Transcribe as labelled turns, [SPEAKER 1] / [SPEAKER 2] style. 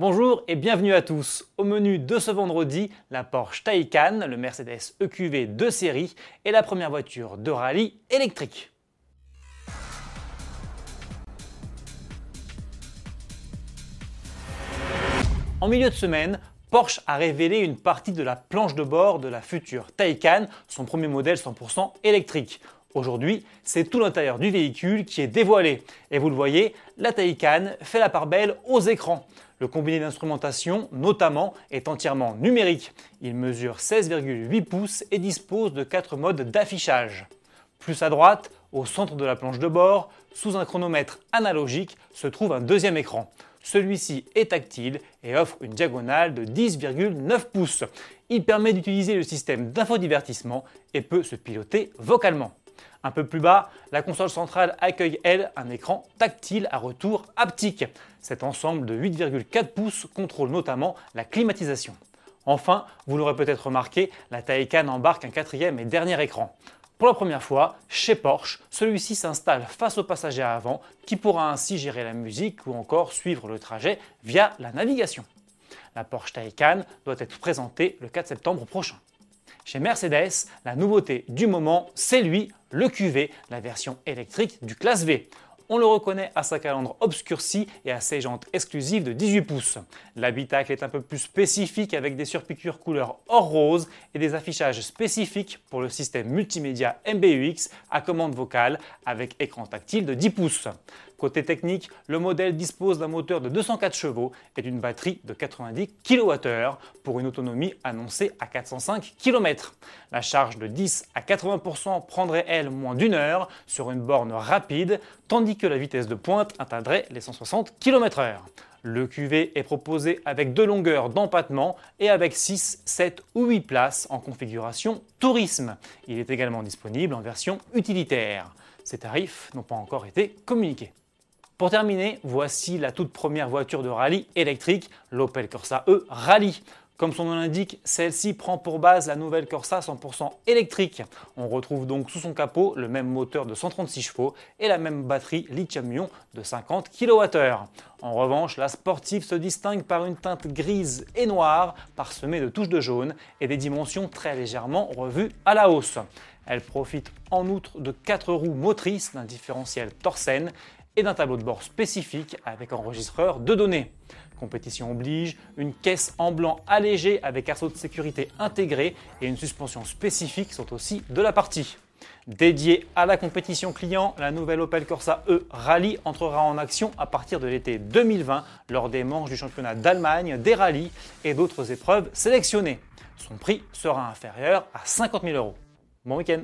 [SPEAKER 1] Bonjour et bienvenue à tous. Au menu de ce vendredi, la Porsche Taycan, le Mercedes EQV de série et la première voiture de rallye électrique. En milieu de semaine, Porsche a révélé une partie de la planche de bord de la future Taycan, son premier modèle 100% électrique. Aujourd'hui, c'est tout l'intérieur du véhicule qui est dévoilé. Et vous le voyez, la Taycan fait la part belle aux écrans. Le combiné d'instrumentation, notamment, est entièrement numérique. Il mesure 16,8 pouces et dispose de 4 modes d'affichage. Plus à droite, au centre de la planche de bord, sous un chronomètre analogique, se trouve un deuxième écran. Celui-ci est tactile et offre une diagonale de 10,9 pouces. Il permet d'utiliser le système d'infodivertissement et peut se piloter vocalement. Un peu plus bas, la console centrale accueille, elle, un écran tactile à retour haptique. Cet ensemble de 8,4 pouces contrôle notamment la climatisation. Enfin, vous l'aurez peut-être remarqué, la Taycan embarque un quatrième et dernier écran. Pour la première fois, chez Porsche, celui-ci s'installe face au passager avant qui pourra ainsi gérer la musique ou encore suivre le trajet via la navigation. La Porsche Taycan doit être présentée le 4 septembre prochain. Chez Mercedes, la nouveauté du moment, c'est lui, le QV, la version électrique du classe V. On le reconnaît à sa calandre obscurcie et à ses jantes exclusives de 18 pouces. L'habitacle est un peu plus spécifique avec des surpiqûres couleur or rose et des affichages spécifiques pour le système multimédia MBUX à commande vocale avec écran tactile de 10 pouces. Côté technique, le modèle dispose d'un moteur de 204 chevaux et d'une batterie de 90 kWh pour une autonomie annoncée à 405 km. La charge de 10 à 80% prendrait elle moins d'une heure sur une borne rapide, tandis la vitesse de pointe atteindrait les 160 km/h. Le QV est proposé avec deux longueurs d'empattement et avec 6, 7 ou 8 places en configuration tourisme. Il est également disponible en version utilitaire. Ces tarifs n'ont pas encore été communiqués. Pour terminer, voici la toute première voiture de rallye électrique, l'Opel Corsa E Rallye. Comme son nom l'indique, celle-ci prend pour base la nouvelle Corsa 100% électrique. On retrouve donc sous son capot le même moteur de 136 chevaux et la même batterie lithium-ion de 50 kWh. En revanche, la sportive se distingue par une teinte grise et noire parsemée de touches de jaune et des dimensions très légèrement revues à la hausse. Elle profite en outre de 4 roues motrices d'un différentiel Torsen et d'un tableau de bord spécifique avec enregistreur de données. Compétition oblige, une caisse en blanc allégée avec arceau de sécurité intégré et une suspension spécifique sont aussi de la partie. Dédiée à la compétition client, la nouvelle Opel Corsa E Rallye entrera en action à partir de l'été 2020 lors des manches du championnat d'Allemagne, des rallyes et d'autres épreuves sélectionnées. Son prix sera inférieur à 50 000 euros. Bon week-end